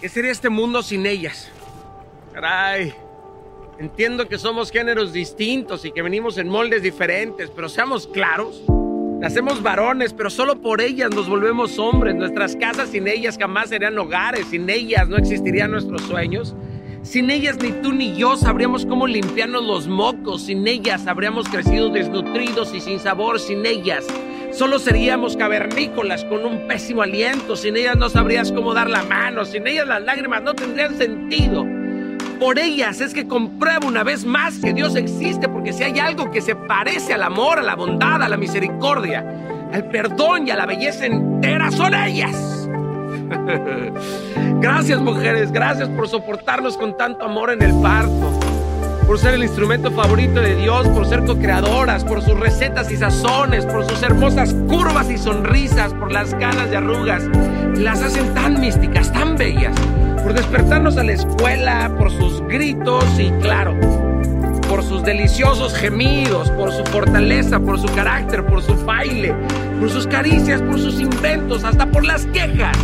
¿Qué sería este mundo sin ellas? Caray. Entiendo que somos géneros distintos y que venimos en moldes diferentes, pero seamos claros. Nacemos varones, pero solo por ellas nos volvemos hombres. Nuestras casas sin ellas jamás serían hogares. Sin ellas no existirían nuestros sueños. Sin ellas ni tú ni yo sabríamos cómo limpiarnos los mocos. Sin ellas habríamos crecido desnutridos y sin sabor. Sin ellas solo seríamos cavernícolas con un pésimo aliento. Sin ellas no sabrías cómo dar la mano. Sin ellas las lágrimas no tendrían sentido. Por ellas es que compruebo una vez más que Dios existe, porque si hay algo que se parece al amor, a la bondad, a la misericordia, al perdón y a la belleza entera, son ellas. gracias mujeres, gracias por soportarnos con tanto amor en el parto, por ser el instrumento favorito de Dios, por ser co-creadoras, por sus recetas y sazones, por sus hermosas curvas y sonrisas, por las ganas de arrugas, las hacen tan místicas, tan bellas, por despertarnos a la escuela, por sus gritos y claro, por sus deliciosos gemidos, por su fortaleza, por su carácter, por su baile, por sus caricias, por sus inventos, hasta por las quejas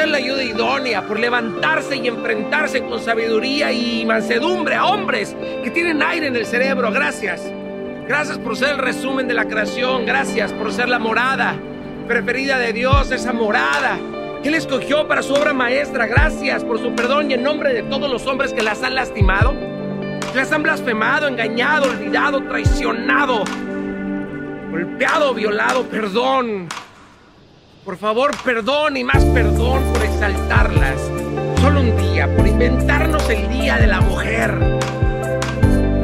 ser la ayuda idónea, por levantarse y enfrentarse con sabiduría y mansedumbre a hombres que tienen aire en el cerebro. Gracias. Gracias por ser el resumen de la creación. Gracias por ser la morada preferida de Dios, esa morada que Él escogió para su obra maestra. Gracias por su perdón y en nombre de todos los hombres que las han lastimado, que las han blasfemado, engañado, olvidado, traicionado, golpeado, violado. Perdón. Por favor, perdón y más perdón por exaltarlas. Solo un día, por inventarnos el Día de la Mujer.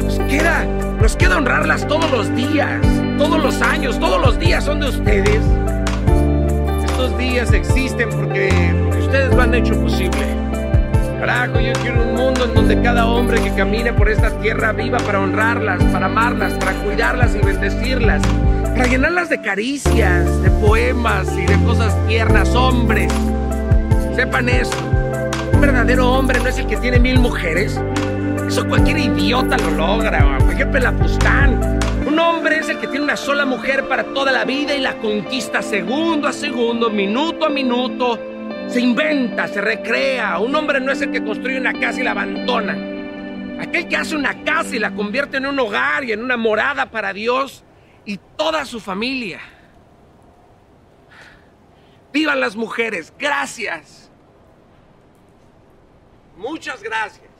Nos queda, nos queda honrarlas todos los días, todos los años, todos los días son de ustedes. Estos días existen porque, porque ustedes lo han hecho posible. Carajo, yo quiero un donde cada hombre que camine por esta tierra viva para honrarlas, para amarlas, para cuidarlas y bendecirlas para llenarlas de caricias, de poemas y de cosas tiernas, hombres. Sepan esto, un verdadero hombre no es el que tiene mil mujeres. Eso cualquier idiota lo logra, cualquier pelapustán. Un hombre es el que tiene una sola mujer para toda la vida y la conquista segundo a segundo, minuto a minuto. Se inventa, se recrea. Un hombre no es el que construye una casa y la abandona. Aquel que hace una casa y la convierte en un hogar y en una morada para Dios y toda su familia. Vivan las mujeres. Gracias. Muchas gracias.